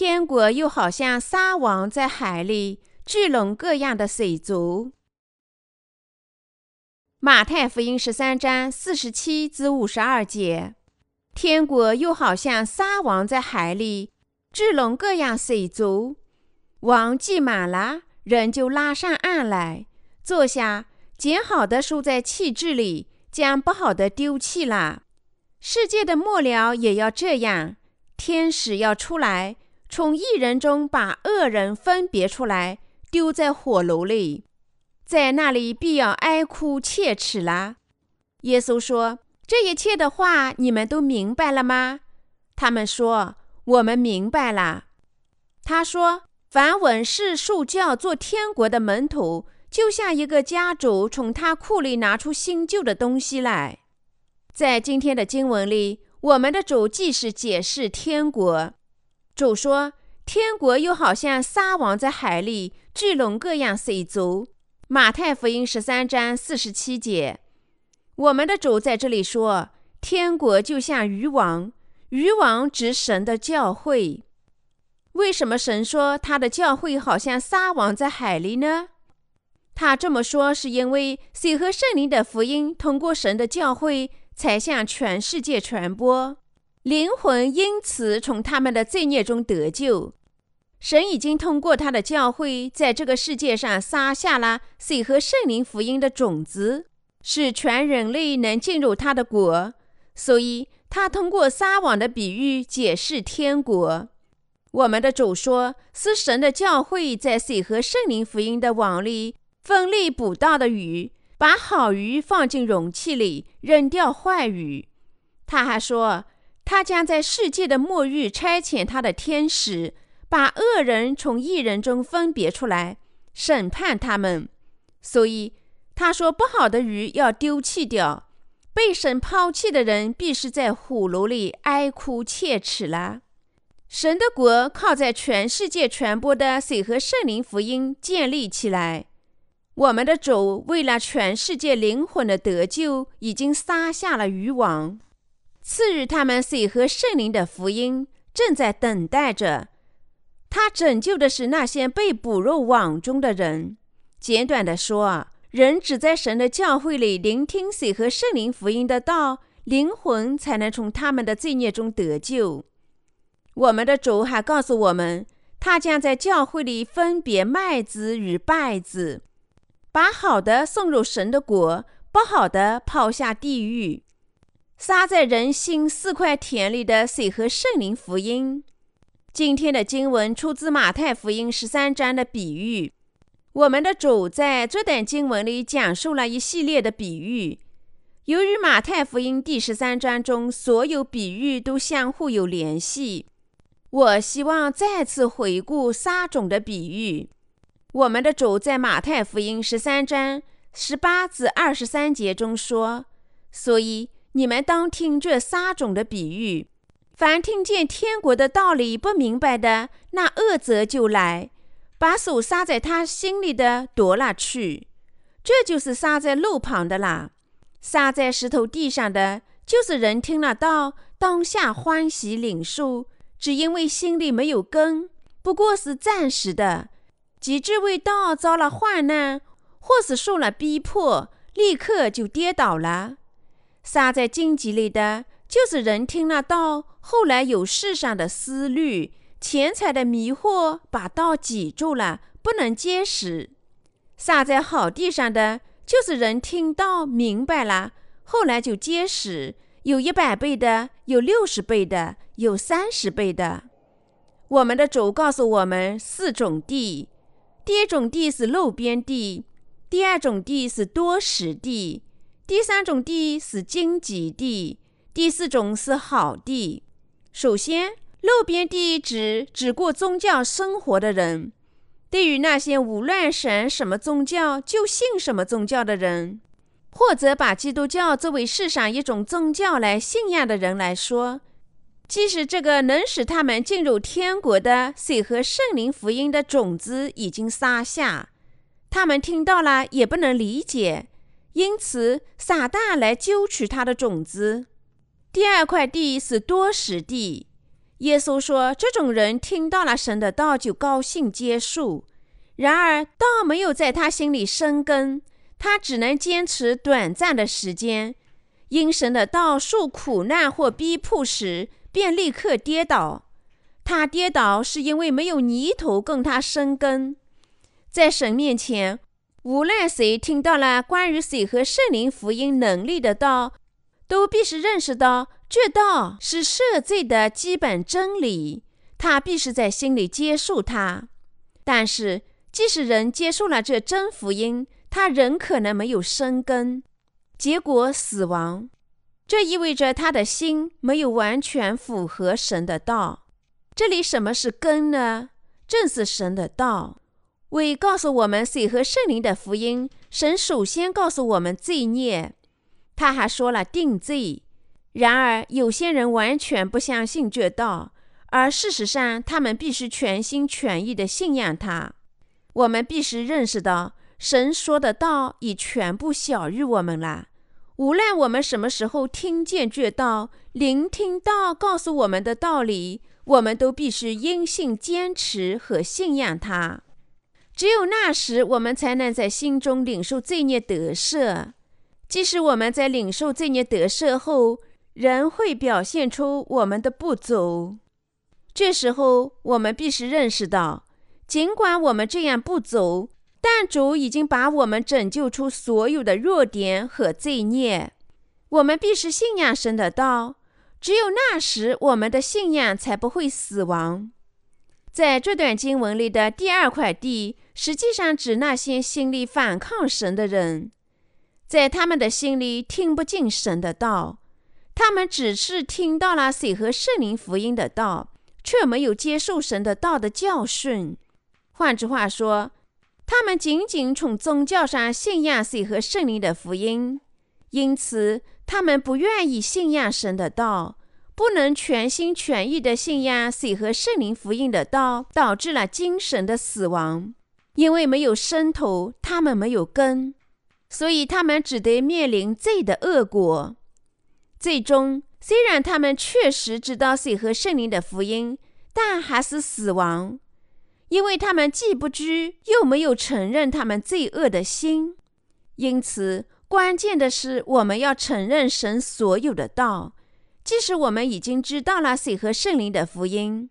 天国又好像撒网在海里，聚拢各样的水族。马太福音十三章四十七至五十二节，天国又好像撒网在海里，聚拢各样水族。网系满了，人就拉上岸来，坐下，捡好的收在弃置里，将不好的丢弃了。世界的末了也要这样，天使要出来，从一人中把恶人分别出来，丢在火炉里。在那里必要哀哭切齿了。耶稣说：“这一切的话，你们都明白了吗？”他们说：“我们明白了。”他说：“凡稳是受教做天国的门徒，就像一个家主从他库里拿出新旧的东西来。”在今天的经文里，我们的主既是解释天国，主说：“天国又好像撒网在海里，聚拢各样水族。”马太福音十三章四十七节，我们的主在这里说：“天国就像渔网，渔网指神的教会。为什么神说他的教会好像撒网在海里呢？他这么说是因为水和圣灵的福音通过神的教会才向全世界传播，灵魂因此从他们的罪孽中得救。”神已经通过他的教会，在这个世界上撒下了水和圣灵福音的种子，使全人类能进入他的国。所以，他通过撒网的比喻解释天国。我们的主说，是神的教会在水和圣灵福音的网里分类捕到的鱼，把好鱼放进容器里，扔掉坏鱼。他还说，他将在世界的末日差遣他的天使。把恶人从异人中分别出来，审判他们。所以他说：“不好的鱼要丢弃掉，被神抛弃的人必是在火炉里哀哭切齿了。”神的国靠在全世界传播的水和圣灵福音建立起来。我们的主为了全世界灵魂的得救，已经撒下了渔网，赐予他们水和圣灵的福音，正在等待着。他拯救的是那些被捕入网中的人。简短的说，人只在神的教会里聆听水和圣灵福音的道，灵魂才能从他们的罪孽中得救。我们的主还告诉我们，他将在教会里分别麦子与稗子，把好的送入神的国，不好的抛下地狱。撒在人心四块田里的水和圣灵福音。今天的经文出自马太福音十三章的比喻。我们的主在这段经文里讲述了一系列的比喻。由于马太福音第十三章中所有比喻都相互有联系，我希望再次回顾撒种的比喻。我们的主在马太福音十三章十八至二十三节中说：“所以你们当听这撒种的比喻。”凡听见天国的道理不明白的，那恶则就来，把手撒在他心里的夺了去。这就是撒在路旁的啦。撒在石头地上的，就是人听了道，当下欢喜领受，只因为心里没有根，不过是暂时的。及至为道遭了患难，或是受了逼迫，立刻就跌倒了。撒在荆棘里的。就是人听了道，后来有世上的思虑、钱财的迷惑，把道挤住了，不能结实。撒在好地上的，就是人听到明白了，后来就结实，有一百倍的，有六十倍的，有三十倍的。我们的主告诉我们四种地：第一种地是路边地，第二种地是多石地，第三种地是荆棘地。第四种是好地。首先，路边地指只过宗教生活的人，对于那些无论神什么宗教就信什么宗教的人，或者把基督教作为世上一种宗教来信仰的人来说，即使这个能使他们进入天国的水和圣灵福音的种子已经撒下，他们听到了也不能理解，因此撒旦来揪取他的种子。第二块地是多石地，耶稣说：“这种人听到了神的道，就高兴接受。然而，道没有在他心里生根，他只能坚持短暂的时间。因神的道受苦难或逼迫时，便立刻跌倒。他跌倒是因为没有泥土供他生根。在神面前，无论谁听到了关于水和圣灵福音能力的道，都必须认识到。”这道是赦罪的基本真理，他必须在心里接受它。但是，即使人接受了这真福音，他仍可能没有生根，结果死亡。这意味着他的心没有完全符合神的道。这里什么是根呢？正是神的道。为告诉我们水和圣灵的福音，神首先告诉我们罪孽，他还说了定罪。然而，有些人完全不相信这道，而事实上，他们必须全心全意地信仰它。我们必须认识到，神说的道已全部小于我们了。无论我们什么时候听见这道，聆听到告诉我们的道理，我们都必须因信坚持和信仰它。只有那时，我们才能在心中领受罪孽得赦。即使我们在领受罪孽得赦后，仍会表现出我们的不足，这时候我们必须认识到，尽管我们这样不足，但主已经把我们拯救出所有的弱点和罪孽。我们必须信仰神的道，只有那时，我们的信仰才不会死亡。在这段经文里的第二块地，实际上指那些心里反抗神的人，在他们的心里听不进神的道。他们只是听到了水和圣灵福音的道，却没有接受神的道的教训。换句话说，他们仅仅从宗教上信仰水和圣灵的福音，因此他们不愿意信仰神的道，不能全心全意地信仰水和圣灵福音的道，导致了精神的死亡。因为没有生头，他们没有根，所以他们只得面临罪的恶果。最终，虽然他们确实知道水和圣灵的福音，但还是死亡，因为他们既不知又没有承认他们罪恶的心。因此，关键的是我们要承认神所有的道，即使我们已经知道了水和圣灵的福音。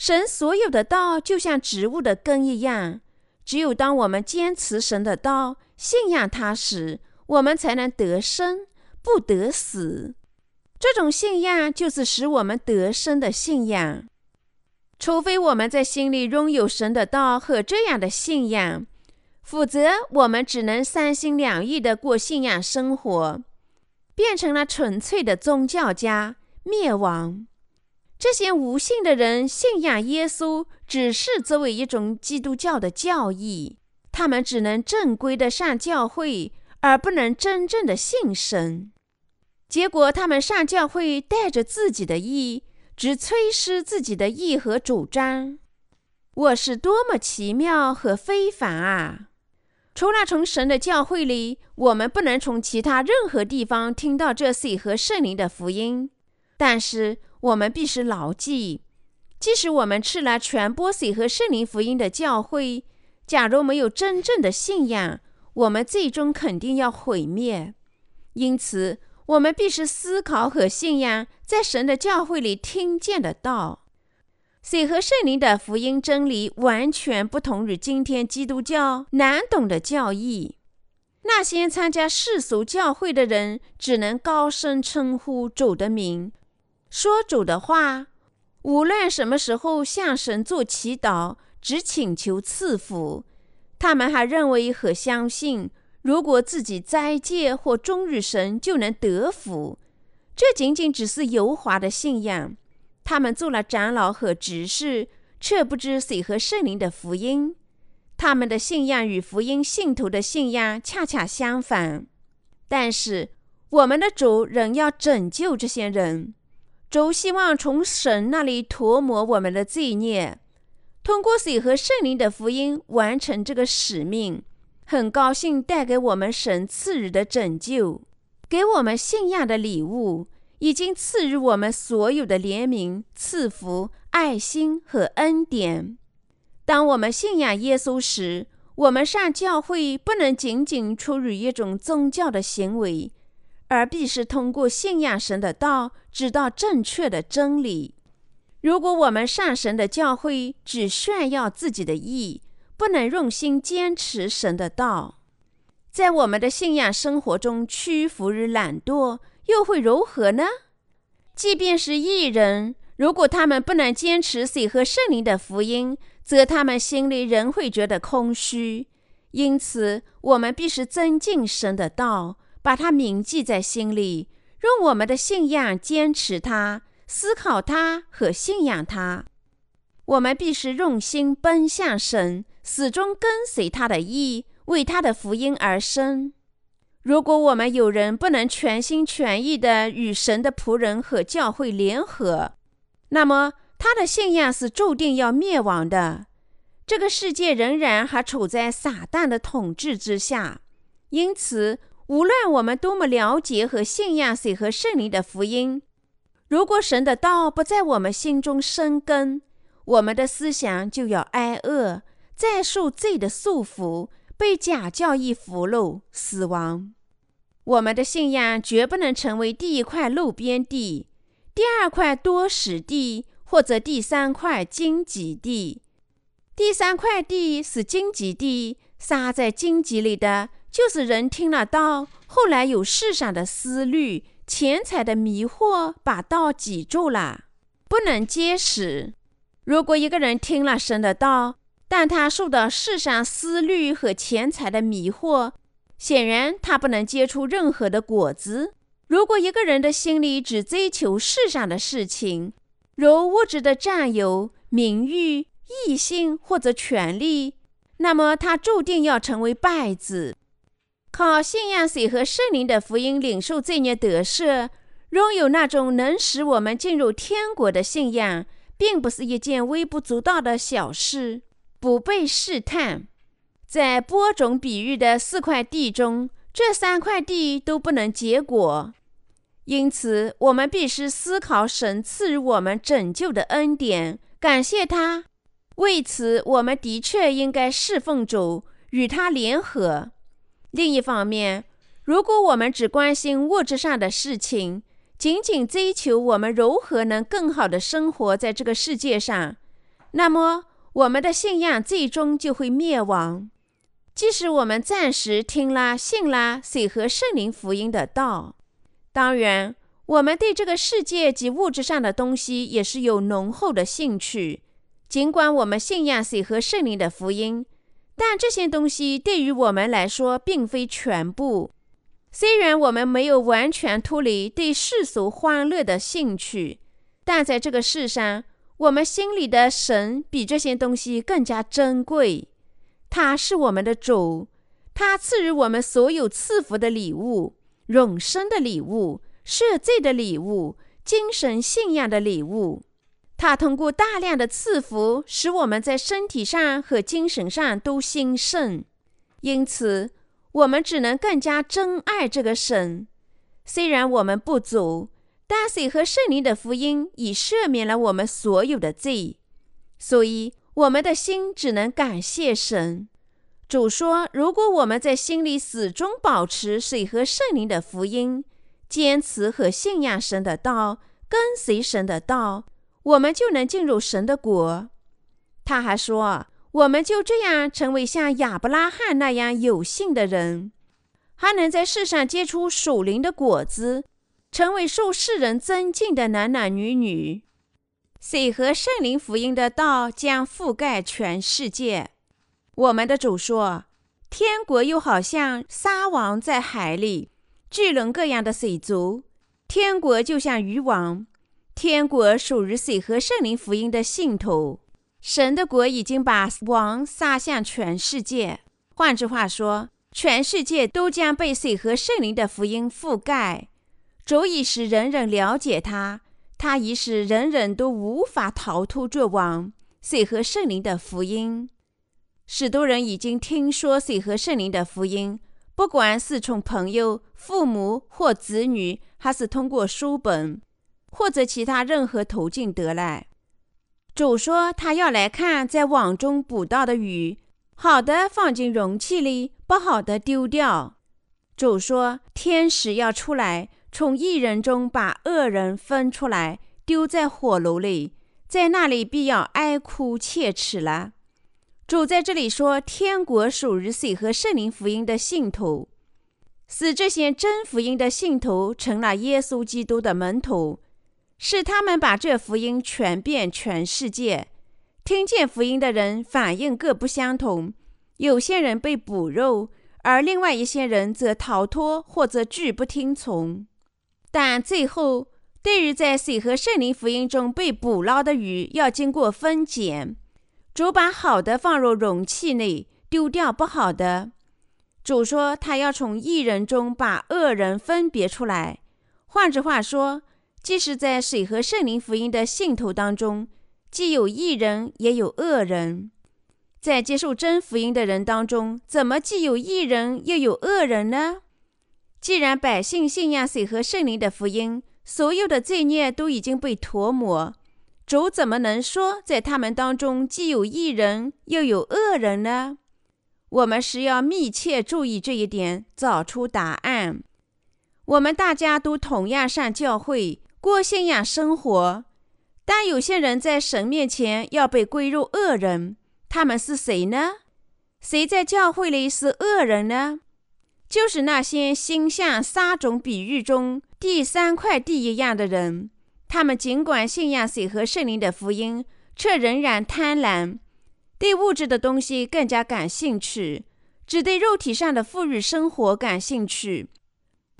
神所有的道就像植物的根一样，只有当我们坚持神的道、信仰它时，我们才能得生。不得死，这种信仰就是使我们得生的信仰。除非我们在心里拥有神的道和这样的信仰，否则我们只能三心两意地过信仰生活，变成了纯粹的宗教家，灭亡。这些无信的人信仰耶稣，只是作为一种基督教的教义，他们只能正规的上教会。而不能真正的信神，结果他们上教会带着自己的意，只催施自己的意和主张。我是多么奇妙和非凡啊！除了从神的教会里，我们不能从其他任何地方听到这水和圣灵的福音。但是我们必须牢记，即使我们吃了传播水和圣灵福音的教会，假如没有真正的信仰。我们最终肯定要毁灭，因此我们必须思考和信仰在神的教会里听见的道。水和圣灵的福音真理完全不同于今天基督教难懂的教义。那些参加世俗教会的人只能高声称呼主的名，说主的话，无论什么时候向神做祈祷，只请求赐福。他们还认为和相信，如果自己斋戒或忠于神，就能得福。这仅仅只是油滑的信仰。他们做了长老和执事，却不知水和圣灵的福音。他们的信仰与福音信徒的信仰恰恰相反。但是，我们的主仍要拯救这些人。主希望从神那里涂抹我们的罪孽。通过水和圣灵的福音完成这个使命，很高兴带给我们神赐予的拯救，给我们信仰的礼物，已经赐予我们所有的怜悯、赐福、爱心和恩典。当我们信仰耶稣时，我们上教会不能仅仅出于一种宗教的行为，而必是通过信仰神的道，知道正确的真理。如果我们上神的教会只炫耀自己的义，不能用心坚持神的道，在我们的信仰生活中屈服于懒惰，又会如何呢？即便是艺人，如果他们不能坚持水和圣灵的福音，则他们心里仍会觉得空虚。因此，我们必须增进神的道，把它铭记在心里，用我们的信仰坚持它。思考它和信仰它，我们必须用心奔向神，始终跟随他的意，为他的福音而生。如果我们有人不能全心全意地与神的仆人和教会联合，那么他的信仰是注定要灭亡的。这个世界仍然还处在撒旦的统治之下，因此，无论我们多么了解和信仰谁和圣灵的福音。如果神的道不在我们心中生根，我们的思想就要挨饿，再受罪的束缚，被假教义俘虏，死亡。我们的信仰绝不能成为第一块路边地，第二块多石地，或者第三块荆棘地。第三块地是荆棘地，撒在荆棘里的，就是人听了道，后来有世上的思虑。钱财的迷惑把道挤住了，不能结实。如果一个人听了神的道，但他受到世上思虑和钱财的迷惑，显然他不能结出任何的果子。如果一个人的心里只追求世上的事情，如物质的占有、名誉、异性或者权利，那么他注定要成为败子。靠信仰水和圣灵的福音领受罪孽得赦，拥有那种能使我们进入天国的信仰，并不是一件微不足道的小事。不被试探，在播种比喻的四块地中，这三块地都不能结果。因此，我们必须思考神赐予我们拯救的恩典，感谢他。为此，我们的确应该侍奉主，与他联合。另一方面，如果我们只关心物质上的事情，仅仅追求我们如何能更好的生活在这个世界上，那么我们的信仰最终就会灭亡。即使我们暂时听了、信了水和圣灵福音的道，当然，我们对这个世界及物质上的东西也是有浓厚的兴趣。尽管我们信仰水和圣灵的福音。但这些东西对于我们来说并非全部。虽然我们没有完全脱离对世俗欢乐的兴趣，但在这个世上，我们心里的神比这些东西更加珍贵。他是我们的主，他赐予我们所有赐福的礼物、永生的礼物、赦罪的礼物、精神信仰的礼物。他通过大量的赐福，使我们在身体上和精神上都兴盛。因此，我们只能更加珍爱这个神。虽然我们不足，但水和圣灵的福音已赦免了我们所有的罪，所以我们的心只能感谢神。主说：“如果我们在心里始终保持水和圣灵的福音，坚持和信仰神的道，跟随神的道。”我们就能进入神的国。他还说，我们就这样成为像亚伯拉罕那样有幸的人，还能在世上结出属灵的果子，成为受世人尊敬的男男女女。水和圣灵福音的道将覆盖全世界。我们的主说，天国又好像沙王在海里，巨轮各样的水族。天国就像渔网。天国属于水和圣灵福音的信徒，神的国已经把王撒向全世界。换句话说，全世界都将被水和圣灵的福音覆盖，足以使人人了解他。他已使人人都无法逃脱这网。水和圣灵的福音，许多人已经听说水和圣灵的福音，不管是从朋友、父母或子女，还是通过书本或者其他任何途径得来。主说他要来看在网中捕到的鱼，好的放进容器里，不好的丢掉。主说天使要出来，从一人中把恶人分出来，丢在火炉里，在那里必要哀哭切齿了。主在这里说，天国属于谁和圣灵福音的信徒，使这些真福音的信徒成了耶稣基督的门徒，是他们把这福音传遍全世界。听见福音的人反应各不相同，有些人被捕肉，而另外一些人则逃脱或者拒不听从。但最后，对于在水和圣灵福音中被捕捞的鱼，要经过分拣。主把好的放入容器内，丢掉不好的。主说，他要从一人中把恶人分别出来。换句话说，即使在水和圣灵福音的信徒当中，既有一人，也有恶人。在接受真福音的人当中，怎么既有一人，又有恶人呢？既然百姓信仰水和圣灵的福音，所有的罪孽都已经被涂抹。主怎么能说在他们当中既有一人又有恶人呢？我们是要密切注意这一点，找出答案。我们大家都同样上教会过信仰生活，但有些人在神面前要被归入恶人。他们是谁呢？谁在教会里是恶人呢？就是那些心像沙种比喻中第三块地一样的人。他们尽管信仰水和圣灵的福音，却仍然贪婪，对物质的东西更加感兴趣，只对肉体上的富裕生活感兴趣，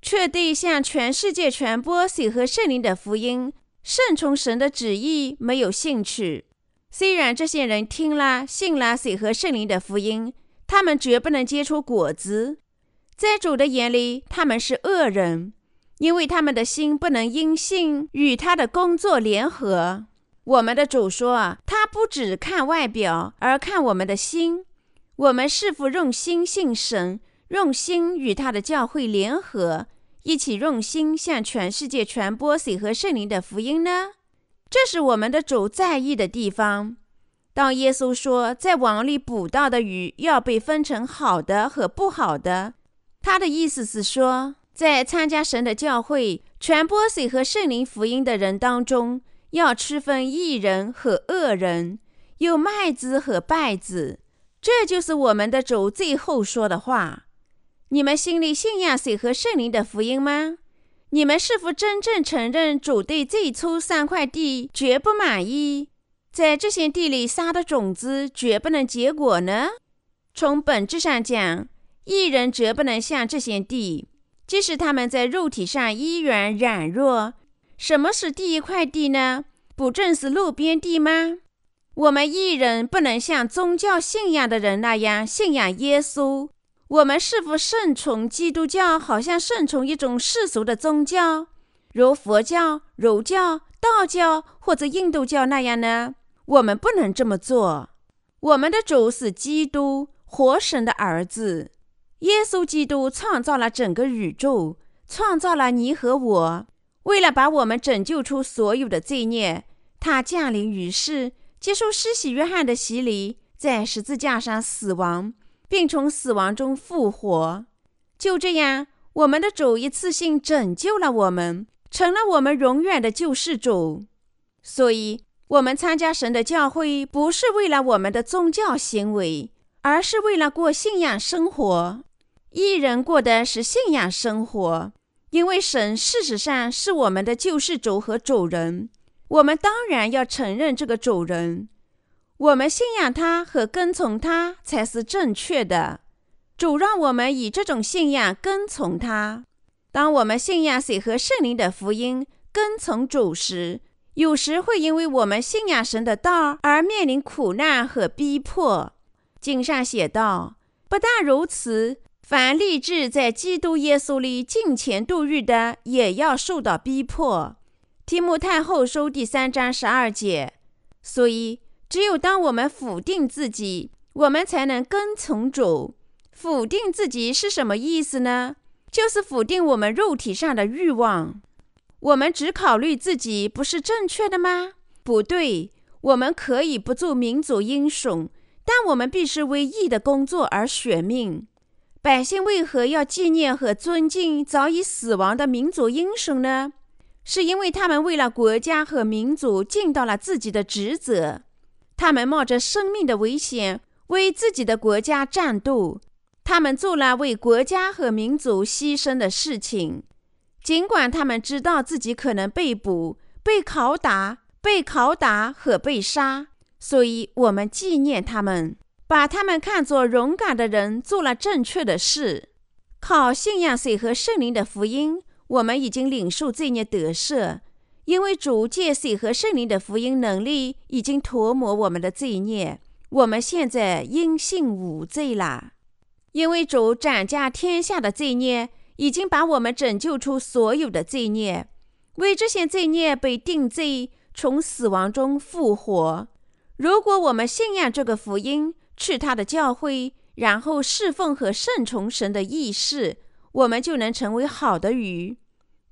却对向全世界传播水和圣灵的福音、顺从神的旨意没有兴趣。虽然这些人听了、信了水和圣灵的福音，他们绝不能结出果子，在主的眼里，他们是恶人。因为他们的心不能因信与他的工作联合。我们的主说，他不只看外表，而看我们的心。我们是否用心信神，用心与他的教会联合，一起用心向全世界传播水和圣灵的福音呢？这是我们的主在意的地方。当耶稣说在网里捕到的鱼要被分成好的和不好的，他的意思是说。在参加神的教会、传播水和圣灵福音的人当中，要区分义人和恶人，有麦子和稗子。这就是我们的主最后说的话。你们心里信仰水和圣灵的福音吗？你们是否真正承认主对最初三块地绝不满意？在这些地里撒的种子绝不能结果呢？从本质上讲，一人绝不能像这些地。即使他们在肉体上依然软弱，什么是第一块地呢？不正是路边地吗？我们一人不能像宗教信仰的人那样信仰耶稣。我们是否顺从基督教，好像顺从一种世俗的宗教，如佛教、儒教、道教或者印度教那样呢？我们不能这么做。我们的主是基督，活神的儿子。耶稣基督创造了整个宇宙，创造了你和我。为了把我们拯救出所有的罪孽，他降临于世，接受施洗约翰的洗礼，在十字架上死亡，并从死亡中复活。就这样，我们的主一次性拯救了我们，成了我们永远的救世主。所以，我们参加神的教会，不是为了我们的宗教行为，而是为了过信仰生活。一人过的是信仰生活，因为神事实上是我们的救世主和主人，我们当然要承认这个主人。我们信仰他和跟从他才是正确的。主让我们以这种信仰跟从他。当我们信仰水和圣灵的福音，跟从主时，有时会因为我们信仰神的道而面临苦难和逼迫。经上写道：“不但如此。”凡立志在基督耶稣里敬虔度日的，也要受到逼迫。提摩太后书第三章十二节。所以，只有当我们否定自己，我们才能跟从主；否定自己是什么意思呢？就是否定我们肉体上的欲望。我们只考虑自己，不是正确的吗？不对，我们可以不做民族英雄，但我们必须为义的工作而选命。百姓为何要纪念和尊敬早已死亡的民族英雄呢？是因为他们为了国家和民族尽到了自己的职责，他们冒着生命的危险为自己的国家战斗，他们做了为国家和民族牺牲的事情。尽管他们知道自己可能被捕、被拷打、被拷打和被杀，所以我们纪念他们，把他们看作勇敢的人，做了正确的事。靠信仰水和圣灵的福音，我们已经领受罪孽得赦，因为主借水和圣灵的福音能力已经涂抹我们的罪孽。我们现在因信无罪了，因为主斩下天下的罪孽。已经把我们拯救出所有的罪孽，为这些罪孽被定罪，从死亡中复活。如果我们信仰这个福音，去他的教会，然后侍奉和顺从神的意识，我们就能成为好的鱼。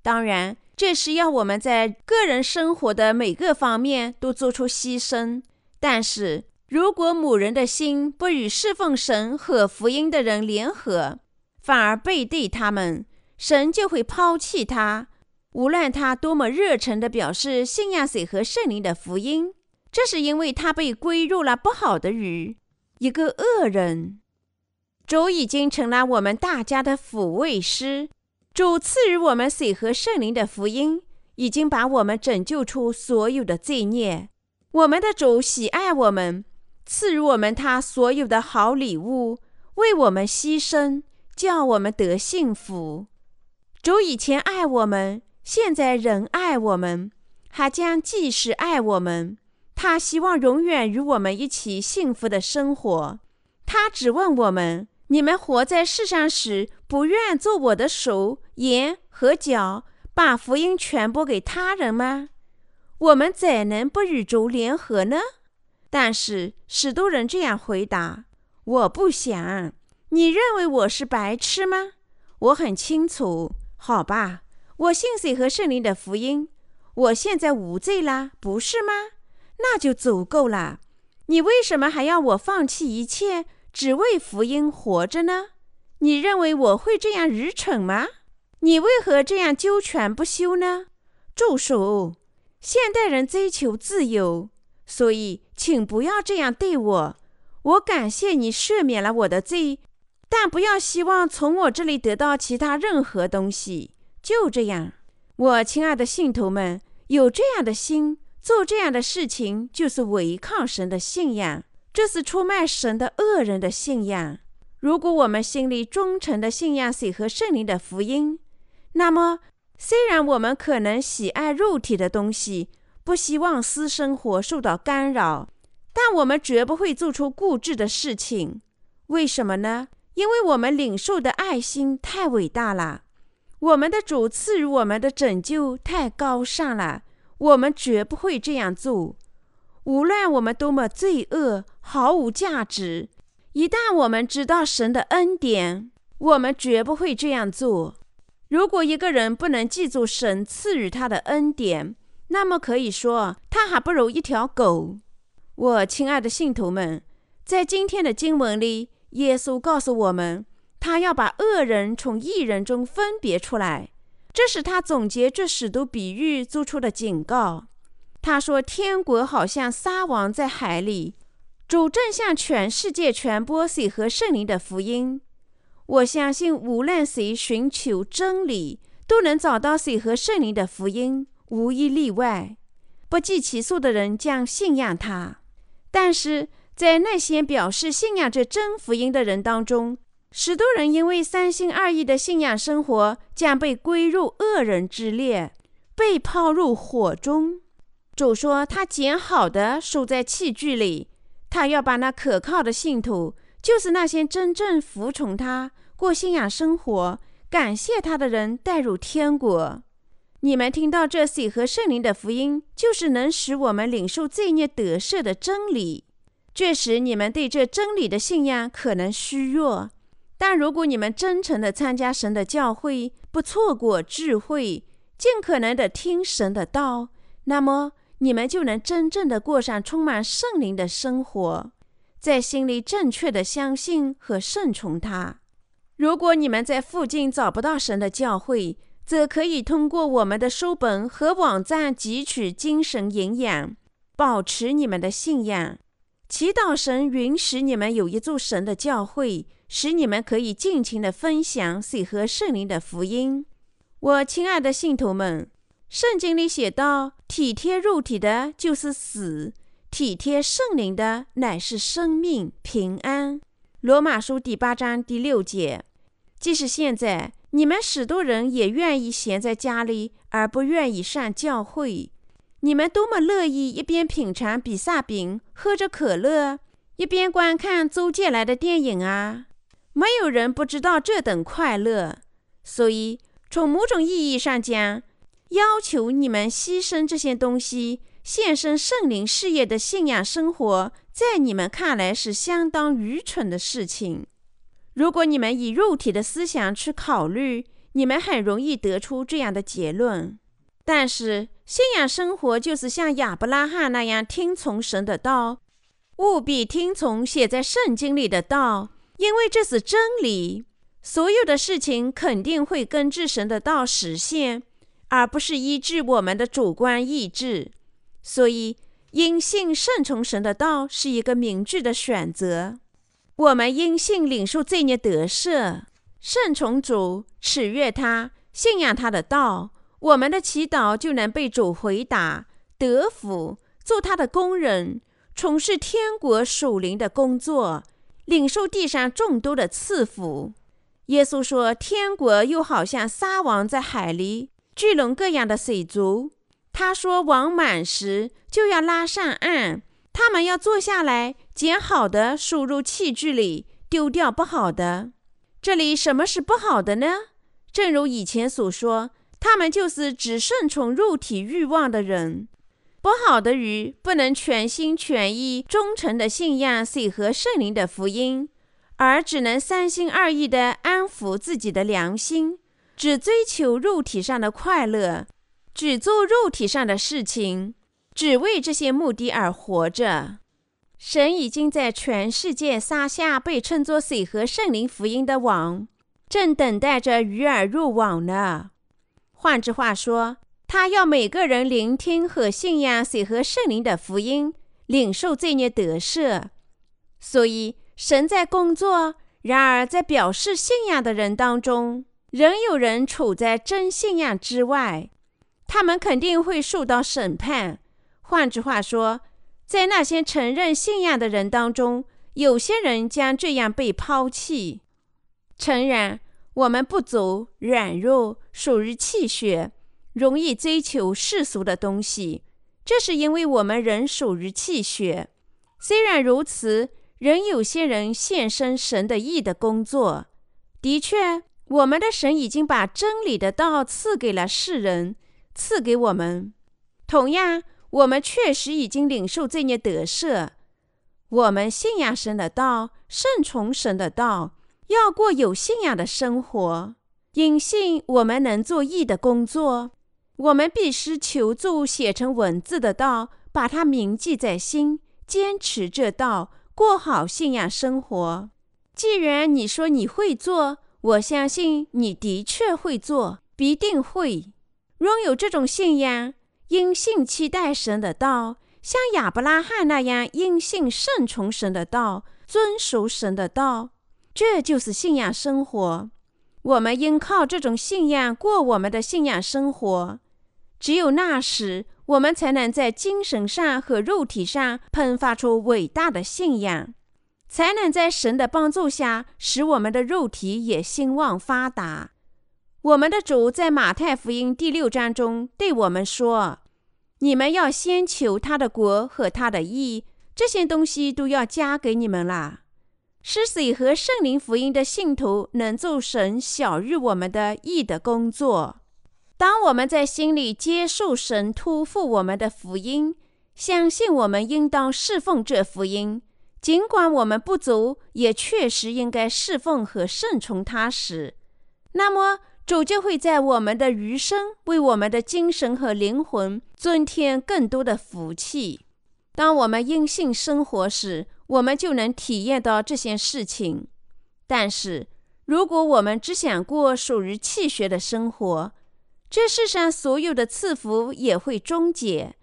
当然，这是要我们在个人生活的每个方面都做出牺牲。但是如果某人的心不与侍奉神和福音的人联合，反而背对他们，神就会抛弃他。无论他多么热诚地表示信仰水和圣灵的福音，这是因为他被归入了不好的鱼，一个恶人。主已经成了我们大家的抚慰师。主赐予我们水和圣灵的福音，已经把我们拯救出所有的罪孽。我们的主喜爱我们，赐予我们他所有的好礼物，为我们牺牲。叫我们得幸福。主以前爱我们，现在仍爱我们，还将继续爱我们。他希望永远与我们一起幸福的生活。他只问我们：你们活在世上时，不愿做我的手、眼和脚，把福音传播给他人吗？我们怎能不与主联合呢？但是许多人这样回答：我不想。你认为我是白痴吗？我很清楚。好吧，我信水和圣灵的福音，我现在无罪啦，不是吗？那就足够了。你为什么还要我放弃一切，只为福音活着呢？你认为我会这样愚蠢吗？你为何这样纠缠不休呢？住手！现代人追求自由，所以请不要这样对我。我感谢你赦免了我的罪。但不要希望从我这里得到其他任何东西。就这样，我亲爱的信徒们，有这样的心，做这样的事情，就是违抗神的信仰，这是出卖神的恶人的信仰。如果我们心里忠诚的信仰水和圣灵的福音，那么虽然我们可能喜爱肉体的东西，不希望私生活受到干扰，但我们绝不会做出固执的事情。为什么呢？因为我们领受的爱心太伟大了，我们的主赐予我们的拯救太高尚了，我们绝不会这样做。无论我们多么罪恶，毫无价值，一旦我们知道神的恩典，我们绝不会这样做。如果一个人不能记住神赐予他的恩典，那么可以说他还不如一条狗。我亲爱的信徒们，在今天的经文里。耶稣告诉我们，他要把恶人从异人中分别出来。这是他总结这许多比喻做出的警告。他说：“天国好像撒网在海里，主正向全世界传播水和圣灵的福音。我相信，无论谁寻求真理，都能找到水和圣灵的福音，无一例外。不计其数的人将信仰他。但是。”在那些表示信仰这真福音的人当中，许多人因为三心二意的信仰生活，将被归入恶人之列，被抛入火中。主说，他捡好的收在器具里，他要把那可靠的信徒，就是那些真正服从他、过信仰生活、感谢他的人，带入天国。你们听到这水和圣灵的福音，就是能使我们领受罪孽得赦的真理。确实，你们对这真理的信仰可能虚弱，但如果你们真诚的参加神的教会，不错过智慧，尽可能的听神的道，那么你们就能真正的过上充满圣灵的生活，在心里正确的相信和顺从他。如果你们在附近找不到神的教会，则可以通过我们的书本和网站汲取精神营养，保持你们的信仰。祈祷神允许你们有一座神的教会，使你们可以尽情的分享水和圣灵的福音。我亲爱的信徒们，圣经里写道：“体贴肉体的，就是死；体贴圣灵的，乃是生命平安。”罗马书第八章第六节。即使现在你们许多人也愿意闲在家里，而不愿意上教会。你们多么乐意一边品尝比萨饼，喝着可乐，一边观看租借来的电影啊！没有人不知道这等快乐。所以，从某种意义上讲，要求你们牺牲这些东西，献身圣灵事业的信仰生活，在你们看来是相当愚蠢的事情。如果你们以肉体的思想去考虑，你们很容易得出这样的结论。但是，信仰生活就是像亚伯拉罕那样听从神的道，务必听从写在圣经里的道，因为这是真理。所有的事情肯定会根据神的道实现，而不是依据我们的主观意志。所以，因信顺从神的道是一个明智的选择。我们因信领受罪孽得赦，顺从主，取悦他，信仰他的道。我们的祈祷就能被主回答，得福，做他的工人，从事天国属灵的工作，领受地上众多的赐福。耶稣说：“天国又好像撒网在海里，聚拢各样的水族。”他说：“网满时，就要拉上岸。他们要坐下来，捡好的输入器具里，丢掉不好的。这里什么是不好的呢？正如以前所说。”他们就是只顺从肉体欲望的人。不好的鱼不能全心全意、忠诚的信仰水和圣灵的福音，而只能三心二意地安抚自己的良心，只追求肉体上的快乐，只做肉体上的事情，只为这些目的而活着。神已经在全世界撒下被称作水和圣灵福音的网，正等待着鱼儿入网呢。换句话说，他要每个人聆听和信仰水和圣灵的福音，领受罪孽得赦。所以，神在工作。然而，在表示信仰的人当中，仍有人处在真信仰之外，他们肯定会受到审判。换句话说，在那些承认信仰的人当中，有些人将这样被抛弃。诚然。我们不足、软弱，属于气血，容易追求世俗的东西。这是因为我们人属于气血。虽然如此，仍有些人献身神的义的工作。的确，我们的神已经把真理的道赐给了世人，赐给我们。同样，我们确实已经领受这孽得赦。我们信仰神的道，顺从神的道。要过有信仰的生活，因信我们能做义的工作。我们必须求助写成文字的道，把它铭记在心，坚持这道，过好信仰生活。既然你说你会做，我相信你的确会做，必定会拥有这种信仰。因信期待神的道，像亚伯拉罕那样因信顺从神的道，遵守神的道。这就是信仰生活。我们应靠这种信仰过我们的信仰生活。只有那时，我们才能在精神上和肉体上喷发出伟大的信仰，才能在神的帮助下使我们的肉体也兴旺发达。我们的主在马太福音第六章中对我们说：“你们要先求他的国和他的义，这些东西都要加给你们了。”使水和圣灵福音的信徒能做神小日我们的义的工作。当我们在心里接受神托付我们的福音，相信我们应当侍奉这福音，尽管我们不足，也确实应该侍奉和顺从他时，那么主就会在我们的余生为我们的精神和灵魂增添更多的福气。当我们因信生活时，我们就能体验到这些事情。但是，如果我们只想过属于气血的生活，这世上所有的赐福也会终结。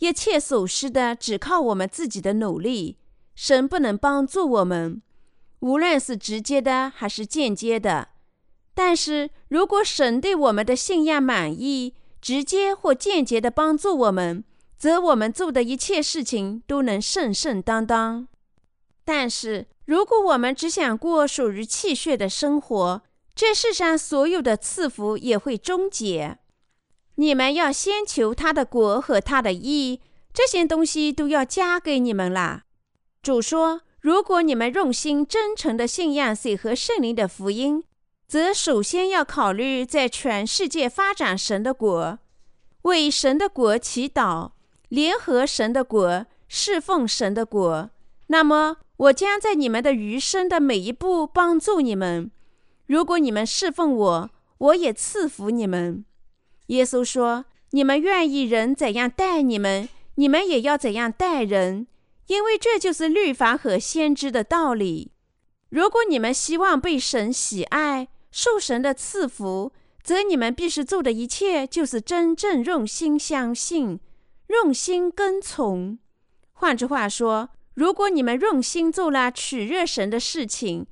一切所失的只靠我们自己的努力，神不能帮助我们，无论是直接的还是间接的。但是如果神对我们的信仰满意，直接或间接的帮助我们，则我们做的一切事情都能顺顺当当。但是如果我们只想过属于气血的生活，这世上所有的赐福也会终结。你们要先求他的国和他的义，这些东西都要加给你们啦。主说：“如果你们用心真诚的信仰水和圣灵的福音，则首先要考虑在全世界发展神的国，为神的国祈祷，联合神的国，侍奉神的国。那么，我将在你们的余生的每一步帮助你们。如果你们侍奉我，我也赐福你们。”耶稣说：“你们愿意人怎样待你们，你们也要怎样待人，因为这就是律法和先知的道理。如果你们希望被神喜爱、受神的赐福，则你们必须做的一切就是真正用心相信、用心跟从。换句话说，如果你们用心做了取悦神的事情，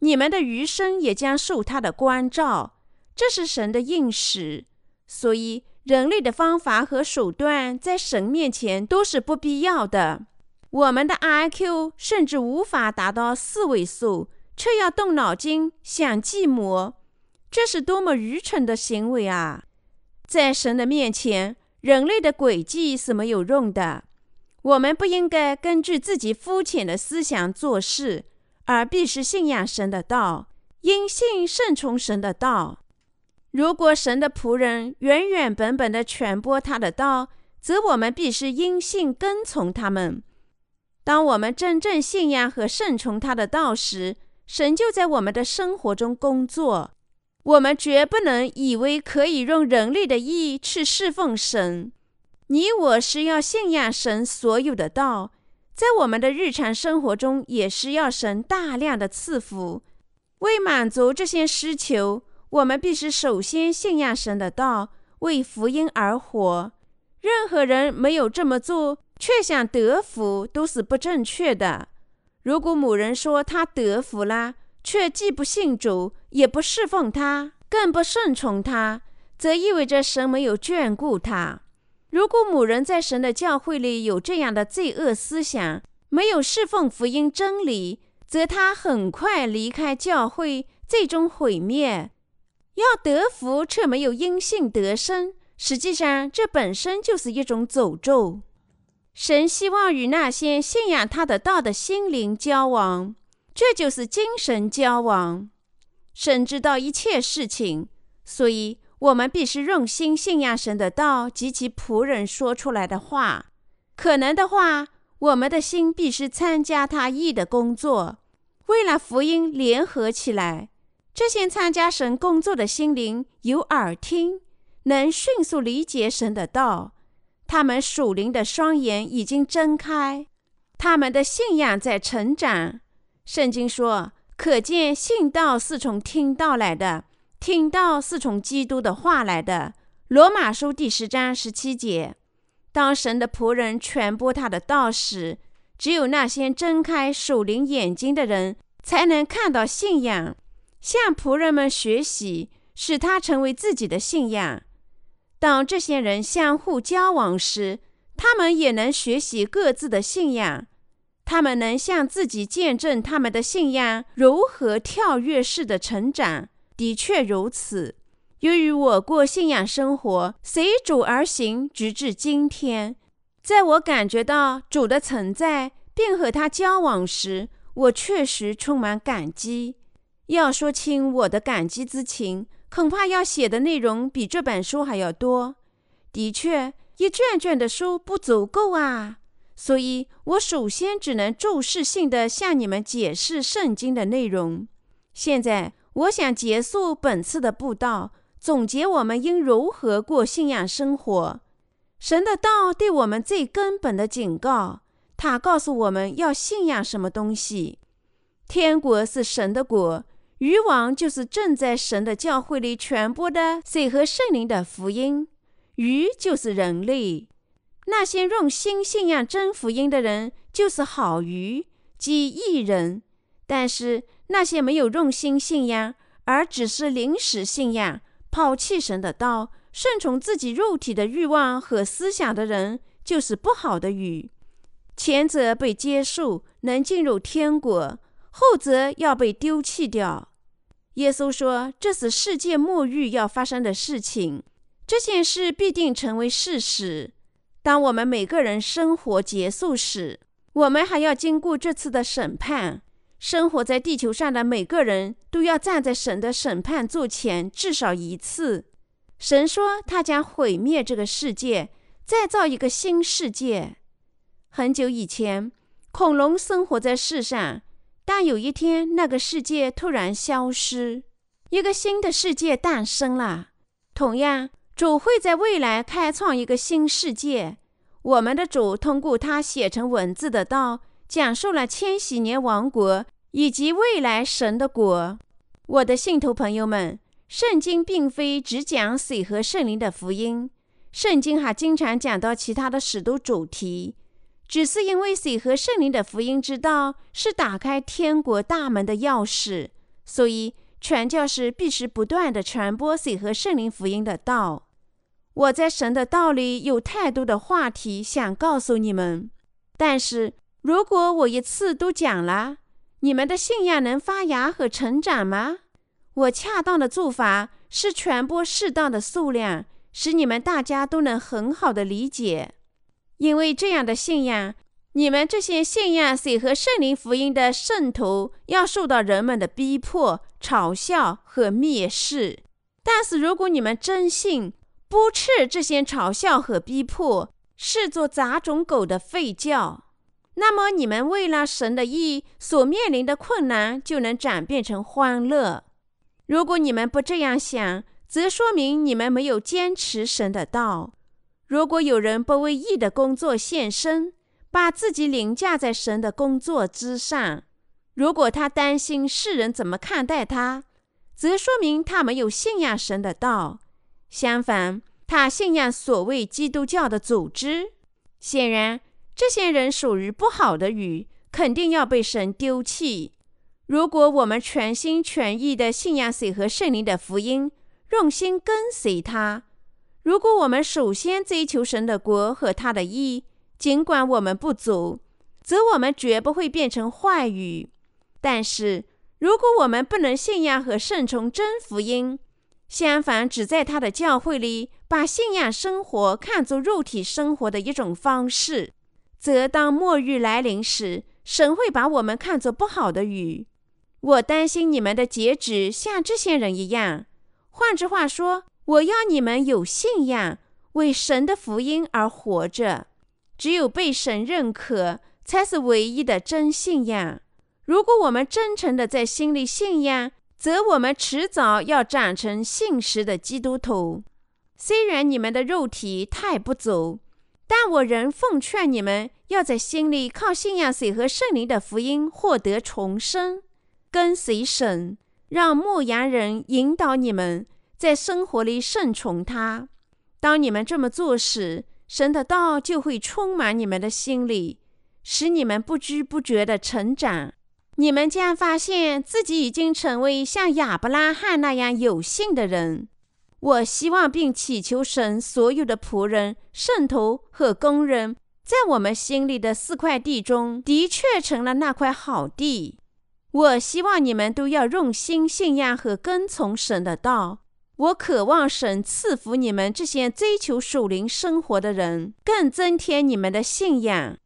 你们的余生也将受他的关照。这是神的应许。”所以，人类的方法和手段在神面前都是不必要的。我们的 IQ 甚至无法达到四位数，却要动脑筋想计谋，这是多么愚蠢的行为啊！在神的面前，人类的诡计是没有用的。我们不应该根据自己肤浅的思想做事，而必须信仰神的道，因信顺从神的道。如果神的仆人原原本本的传播他的道，则我们必须因信跟从他们。当我们真正信仰和顺从他的道时，神就在我们的生活中工作。我们绝不能以为可以用人类的意去侍奉神。你我是要信仰神所有的道，在我们的日常生活中也是要神大量的赐福。为满足这些需求。我们必须首先信仰神的道，为福音而活。任何人没有这么做，却想得福，都是不正确的。如果某人说他得福了，却既不信主，也不侍奉他，更不顺从他，则意味着神没有眷顾他。如果某人在神的教会里有这样的罪恶思想，没有侍奉福音真理，则他很快离开教会，最终毁灭。要得福却没有因信得生，实际上这本身就是一种诅咒。神希望与那些信仰他的道的心灵交往，这就是精神交往。神知道一切事情，所以我们必须用心信仰神的道及其仆人说出来的话。可能的话，我们的心必须参加他意的工作，为了福音联合起来。这些参加神工作的心灵有耳听，能迅速理解神的道。他们属灵的双眼已经睁开，他们的信仰在成长。圣经说：“可见信道是从听道来的，听道是从基督的话来的。”罗马书第十章十七节。当神的仆人传播他的道时，只有那些睁开属灵眼睛的人，才能看到信仰。向仆人们学习，使他成为自己的信仰。当这些人相互交往时，他们也能学习各自的信仰。他们能向自己见证他们的信仰如何跳跃式的成长。的确如此。由于我过信仰生活，随主而行，直至今天，在我感觉到主的存在并和他交往时，我确实充满感激。要说清我的感激之情，恐怕要写的内容比这本书还要多。的确，一卷卷的书不足够啊！所以我首先只能注释性的向你们解释圣经的内容。现在，我想结束本次的布道，总结我们应如何过信仰生活。神的道对我们最根本的警告，他告诉我们要信仰什么东西。天国是神的国，渔王就是正在神的教会里传播的水和圣灵的福音，鱼就是人类。那些用心信仰真福音的人，就是好鱼，即义人。但是那些没有用心信仰，而只是临时信仰、抛弃神的道、顺从自己肉体的欲望和思想的人，就是不好的鱼。前者被接受，能进入天国；后者要被丢弃掉。耶稣说：“这是世界末日要发生的事情，这件事必定成为事实。”当我们每个人生活结束时，我们还要经过这次的审判。生活在地球上的每个人都要站在神的审判座前至少一次。神说他将毁灭这个世界，再造一个新世界。很久以前，恐龙生活在世上，但有一天，那个世界突然消失，一个新的世界诞生了。同样。主会在未来开创一个新世界。我们的主通过他写成文字的道，讲述了千禧年王国以及未来神的国。我的信徒朋友们，圣经并非只讲水和圣灵的福音，圣经还经常讲到其他的许多主题。只是因为水和圣灵的福音之道是打开天国大门的钥匙，所以传教士必须不断地传播水和圣灵福音的道。我在神的道里有太多的话题想告诉你们，但是如果我一次都讲了，你们的信仰能发芽和成长吗？我恰当的做法是传播适当的数量，使你们大家都能很好的理解。因为这样的信仰，你们这些信仰水和圣灵福音的圣徒要受到人们的逼迫、嘲笑和蔑视。但是如果你们真信，不斥这些嘲笑和逼迫，视作杂种狗的吠叫，那么你们为了神的意所面临的困难就能转变成欢乐。如果你们不这样想，则说明你们没有坚持神的道。如果有人不为义的工作献身，把自己凌驾在神的工作之上，如果他担心世人怎么看待他，则说明他没有信仰神的道。相反，他信仰所谓基督教的组织。显然，这些人属于不好的鱼，肯定要被神丢弃。如果我们全心全意地信仰水和圣灵的福音，用心跟随他；如果我们首先追求神的国和他的义，尽管我们不足，则我们绝不会变成坏语。但是，如果我们不能信仰和顺从真福音，相反，只在他的教会里把信仰生活看作肉体生活的一种方式，则当末日来临时，神会把我们看作不好的鱼。我担心你们的结局像这些人一样。换句话说，我要你们有信仰，为神的福音而活着。只有被神认可，才是唯一的真信仰。如果我们真诚地在心里信仰，则我们迟早要长成信实的基督徒。虽然你们的肉体太不足，但我仍奉劝你们要在心里靠信仰水和圣灵的福音获得重生，跟随神，让牧羊人引导你们在生活里顺从他。当你们这么做时，神的道就会充满你们的心里，使你们不知不觉的成长。你们将发现自己已经成为像亚伯拉罕那样有信的人。我希望并祈求神，所有的仆人、圣徒和工人，在我们心里的四块地中，的确成了那块好地。我希望你们都要用心信仰和跟从神的道。我渴望神赐福你们这些追求属灵生活的人，更增添你们的信仰。